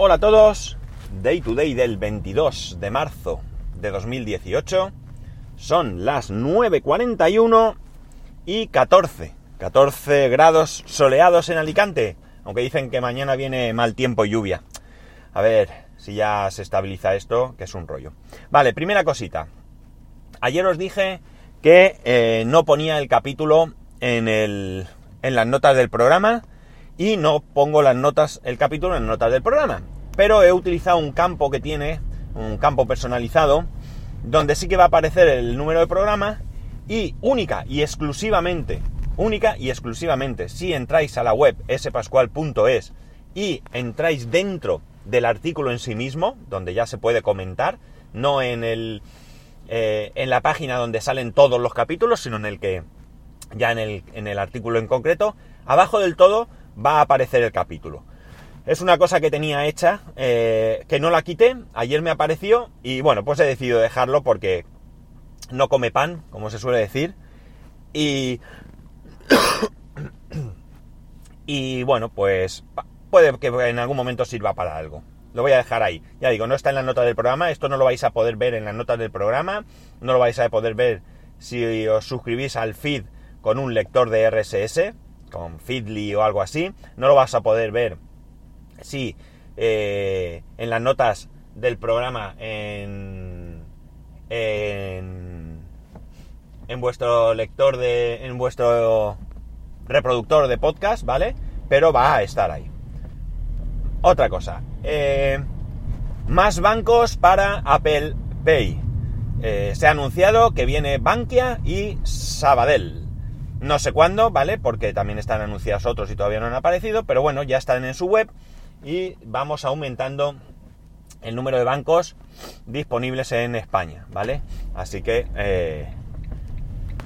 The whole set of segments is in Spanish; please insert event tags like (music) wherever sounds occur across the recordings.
Hola a todos, Day to Day del 22 de marzo de 2018. Son las 9.41 y 14. 14 grados soleados en Alicante, aunque dicen que mañana viene mal tiempo y lluvia. A ver si ya se estabiliza esto, que es un rollo. Vale, primera cosita. Ayer os dije que eh, no ponía el capítulo en, el, en las notas del programa y no pongo las notas, el capítulo en notas del programa. Pero he utilizado un campo que tiene, un campo personalizado, donde sí que va a aparecer el número de programa y única y exclusivamente, única y exclusivamente, si entráis a la web spascual.es y entráis dentro del artículo en sí mismo, donde ya se puede comentar, no en el eh, en la página donde salen todos los capítulos, sino en el que ya en el, en el artículo en concreto, abajo del todo va a aparecer el capítulo. Es una cosa que tenía hecha, eh, que no la quité, ayer me apareció y bueno, pues he decidido dejarlo porque no come pan, como se suele decir, y... (coughs) y bueno, pues puede que en algún momento sirva para algo. Lo voy a dejar ahí. Ya digo, no está en la nota del programa, esto no lo vais a poder ver en las notas del programa, no lo vais a poder ver si os suscribís al feed con un lector de RSS, con Feedly o algo así. No lo vas a poder ver si eh, en las notas del programa en, en, en vuestro lector de. en vuestro reproductor de podcast, ¿vale? Pero va a estar ahí. Otra cosa. Eh, más bancos para Apple Pay. Eh, se ha anunciado que viene Bankia y Sabadell. No sé cuándo, ¿vale? Porque también están anunciados otros y todavía no han aparecido, pero bueno, ya están en su web y vamos aumentando el número de bancos disponibles en España, ¿vale? Así que eh,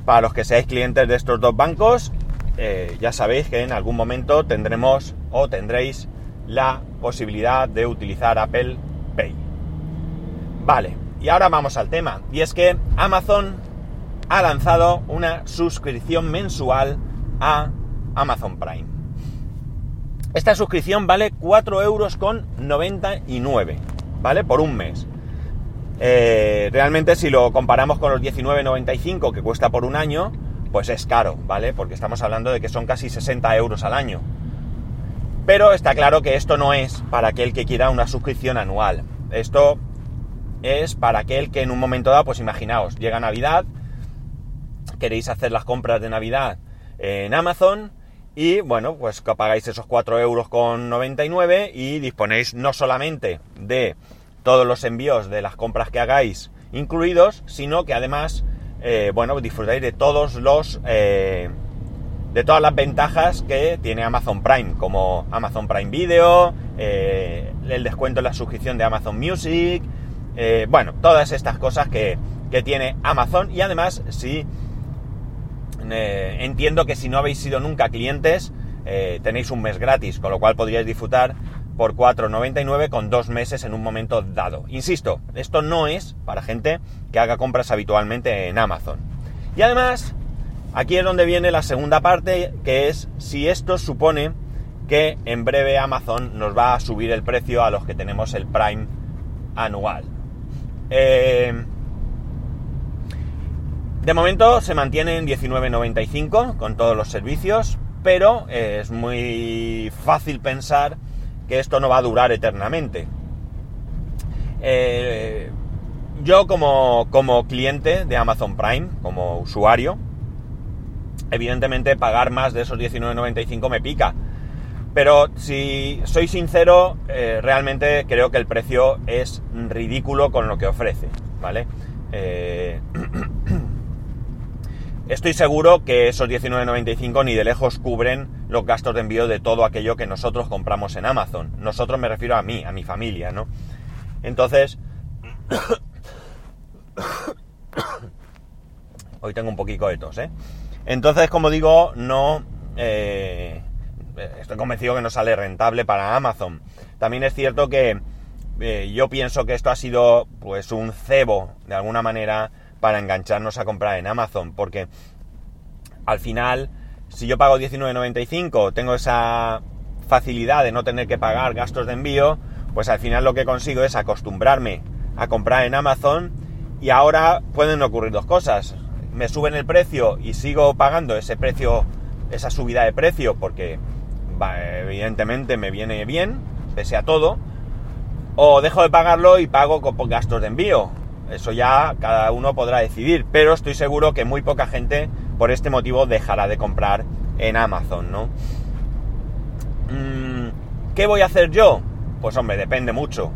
para los que seáis clientes de estos dos bancos, eh, ya sabéis que en algún momento tendremos o tendréis la posibilidad de utilizar Apple Pay. Vale, y ahora vamos al tema, y es que Amazon ha lanzado una suscripción mensual a Amazon Prime. Esta suscripción vale 4 euros con 99, ¿vale? Por un mes. Eh, realmente si lo comparamos con los 19,95 que cuesta por un año, pues es caro, ¿vale? Porque estamos hablando de que son casi 60 euros al año. Pero está claro que esto no es para aquel que quiera una suscripción anual. Esto es para aquel que en un momento dado, pues imaginaos, llega Navidad, queréis hacer las compras de Navidad en Amazon y bueno, pues que pagáis esos 4 euros con 99 y disponéis no solamente de todos los envíos de las compras que hagáis incluidos, sino que además, eh, bueno, disfrutáis de todos los... Eh, de todas las ventajas que tiene Amazon Prime, como Amazon Prime Video, eh, el descuento en la suscripción de Amazon Music, bueno, todas estas cosas que, que tiene Amazon y además si eh, entiendo que si no habéis sido nunca clientes, eh, tenéis un mes gratis, con lo cual podríais disfrutar por 4,99 con dos meses en un momento dado. Insisto, esto no es para gente que haga compras habitualmente en Amazon. Y además, aquí es donde viene la segunda parte, que es si esto supone que en breve Amazon nos va a subir el precio a los que tenemos el Prime anual. Eh, de momento se mantiene en 19.95 con todos los servicios, pero es muy fácil pensar que esto no va a durar eternamente. Eh, yo como, como cliente de Amazon Prime, como usuario, evidentemente pagar más de esos 19.95 me pica. Pero si soy sincero, eh, realmente creo que el precio es ridículo con lo que ofrece, ¿vale? Eh, Estoy seguro que esos 19.95 ni de lejos cubren los gastos de envío de todo aquello que nosotros compramos en Amazon. Nosotros me refiero a mí, a mi familia, ¿no? Entonces... (coughs) Hoy tengo un poquito de tos, ¿eh? Entonces, como digo, no... Eh, estoy convencido que no sale rentable para Amazon. También es cierto que eh, yo pienso que esto ha sido pues un cebo, de alguna manera, para engancharnos a comprar en Amazon, porque al final, si yo pago 19.95, tengo esa facilidad de no tener que pagar gastos de envío, pues al final lo que consigo es acostumbrarme a comprar en Amazon y ahora pueden ocurrir dos cosas. Me suben el precio y sigo pagando ese precio, esa subida de precio porque evidentemente me viene bien, pese a todo, o dejo de pagarlo y pago con gastos de envío. Eso ya cada uno podrá decidir, pero estoy seguro que muy poca gente por este motivo dejará de comprar en Amazon, ¿no? Mm, ¿Qué voy a hacer yo? Pues hombre, depende mucho.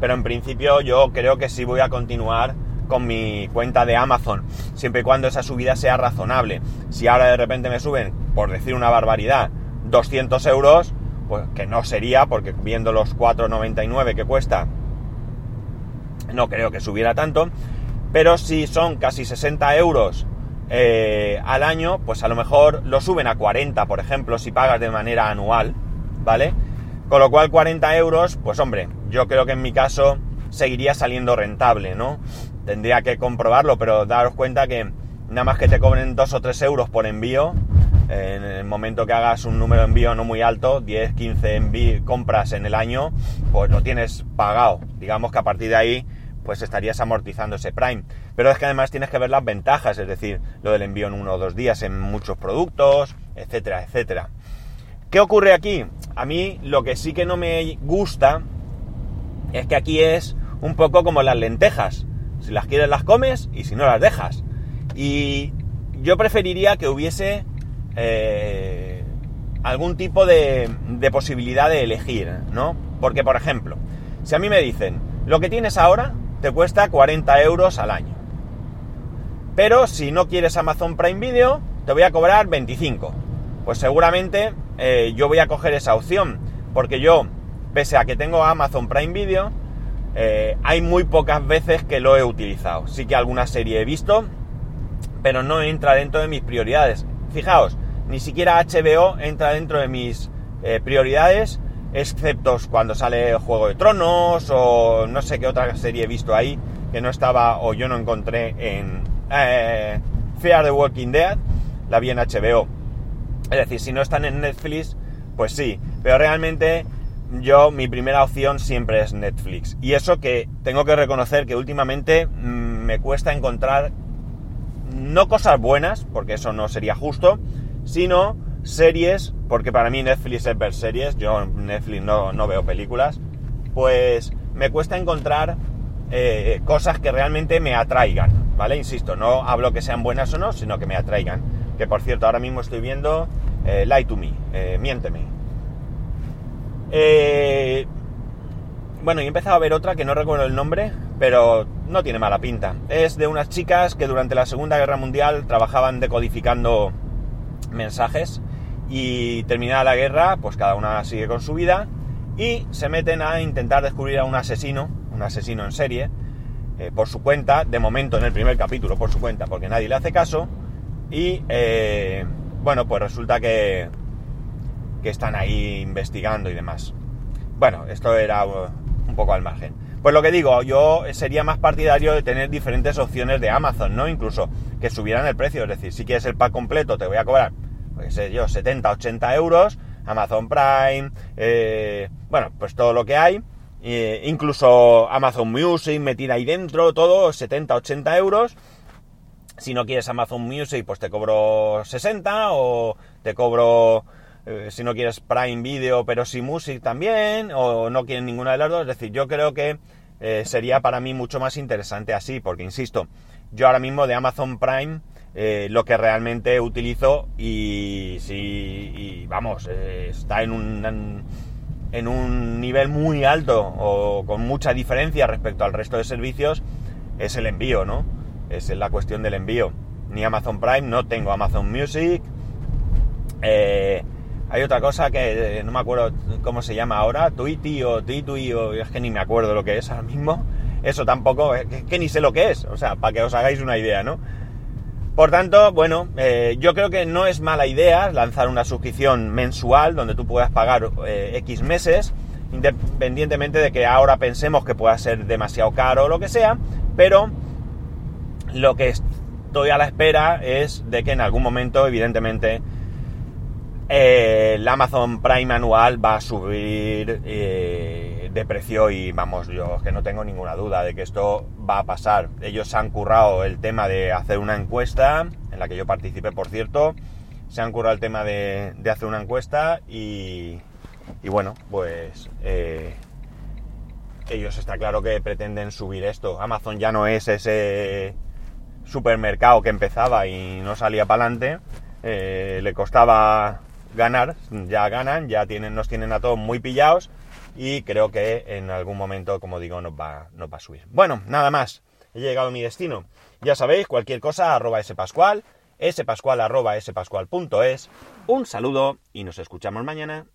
Pero en principio yo creo que sí voy a continuar con mi cuenta de Amazon, siempre y cuando esa subida sea razonable. Si ahora de repente me suben, por decir una barbaridad, 200 euros, pues que no sería, porque viendo los 4,99 que cuesta, no creo que subiera tanto, pero si son casi 60 euros eh, al año, pues a lo mejor lo suben a 40, por ejemplo, si pagas de manera anual, ¿vale? Con lo cual 40 euros, pues hombre, yo creo que en mi caso seguiría saliendo rentable, ¿no? Tendría que comprobarlo, pero daros cuenta que nada más que te cobren 2 o 3 euros por envío, en el momento que hagas un número de envío no muy alto, 10, 15 compras en el año, pues lo tienes pagado. Digamos que a partir de ahí, pues estarías amortizando ese Prime. Pero es que además tienes que ver las ventajas, es decir, lo del envío en uno o dos días en muchos productos, etcétera, etcétera. ¿Qué ocurre aquí? A mí lo que sí que no me gusta es que aquí es un poco como las lentejas. Si las quieres las comes y si no las dejas. Y yo preferiría que hubiese eh, algún tipo de, posibilidad de elegir, ¿no? Porque, por ejemplo, si a mí me dicen, lo que tienes ahora te cuesta 40 euros al año. Pero si no quieres Amazon Prime Video, te voy a cobrar 25. Pues seguramente eh, yo voy a coger esa opción. Porque yo, pese a que tengo Amazon Prime Video, eh, hay muy pocas veces que lo he utilizado. Sí que alguna serie he visto, pero no entra dentro de mis prioridades. Fijaos, ni siquiera HBO entra dentro de mis eh, prioridades, excepto cuando sale Juego de Tronos o no sé qué otra serie he visto ahí que no estaba o yo no encontré en eh, Fear the Walking Dead, la vi en HBO. Es decir, si no están en Netflix, pues sí, pero realmente yo mi primera opción siempre es Netflix. Y eso que tengo que reconocer que últimamente mm, me cuesta encontrar no cosas buenas, porque eso no sería justo, sino series, porque para mí Netflix es ver series, yo en Netflix no, veo películas, pues me cuesta encontrar eh, cosas que realmente me atraigan, ¿vale? Insisto, no hablo que sean buenas o no, sino que me atraigan. Que por cierto, ahora mismo estoy viendo eh, Lie to Me, eh, Miénteme. bueno, y he empezado a ver otra que no recuerdo el nombre, pero no tiene mala pinta. Es de unas chicas que durante la Segunda Guerra Mundial trabajaban decodificando mensajes y terminada la guerra, pues cada una sigue con su vida y se meten a intentar descubrir a un asesino, un asesino en serie, eh, por su cuenta, de momento en el primer capítulo por su cuenta, porque nadie le hace caso, y eh, bueno, pues resulta que, que están ahí investigando y demás. Bueno, esto era un poco al margen. Pues lo que digo, yo sería más partidario de tener diferentes opciones de Amazon, ¿no? Incluso que subieran el precio, es decir, si quieres el pack completo te voy a cobrar, sé yo, 70, 80 euros, Amazon Prime, eh, bueno, pues todo lo que hay, incluso Amazon Music metida ahí dentro, todo 70, 80 euros. Si no quieres Amazon Music, pues te cobro 60 o te cobro eh, si no quieres Prime Video, pero sí Music también, o no quieres ninguna de las dos. Es decir, yo creo que eh, sería para mí mucho más interesante así, porque insisto, yo ahora mismo de Amazon Prime eh, lo que realmente utilizo y si, vamos, está en un, en un nivel muy alto o con mucha diferencia respecto al resto de servicios, es el envío, ¿no? Es la cuestión del envío. Ni Amazon Prime, no tengo Amazon Music. Eh, hay otra cosa que eh, no me acuerdo cómo se llama ahora, Tweety o Titui, o es que ni me acuerdo lo que es ahora mismo. Eso tampoco, es que, ni sé lo que es, o sea, para que os hagáis una idea, ¿no? Por tanto, bueno, eh, yo creo que no es mala idea lanzar una suscripción mensual donde tú puedas pagar eh, X meses, independientemente de que ahora pensemos que pueda ser demasiado caro o lo que sea, pero lo que estoy a la espera es de que en algún momento, evidentemente, eh, el Amazon Prime anual va a subir de precio y vamos, yo que no tengo ninguna duda de que esto va a pasar. Ellos se han currado el tema de hacer una encuesta, en la que yo participé por cierto, se han currado el tema de, hacer una encuesta y, y bueno, pues eh, ellos está claro que pretenden subir esto. Amazon ya no es ese supermercado que empezaba y no salía para adelante, eh, le costaba ganar, ya ganan, ya tienen, nos tienen a todos muy pillados y creo que en algún momento, como digo, nos va, nos va a subir. Bueno, nada más, he llegado a mi destino. Ya sabéis, cualquier cosa, arroba spascual, spascual arroba spascual.es. Un saludo y nos escuchamos mañana.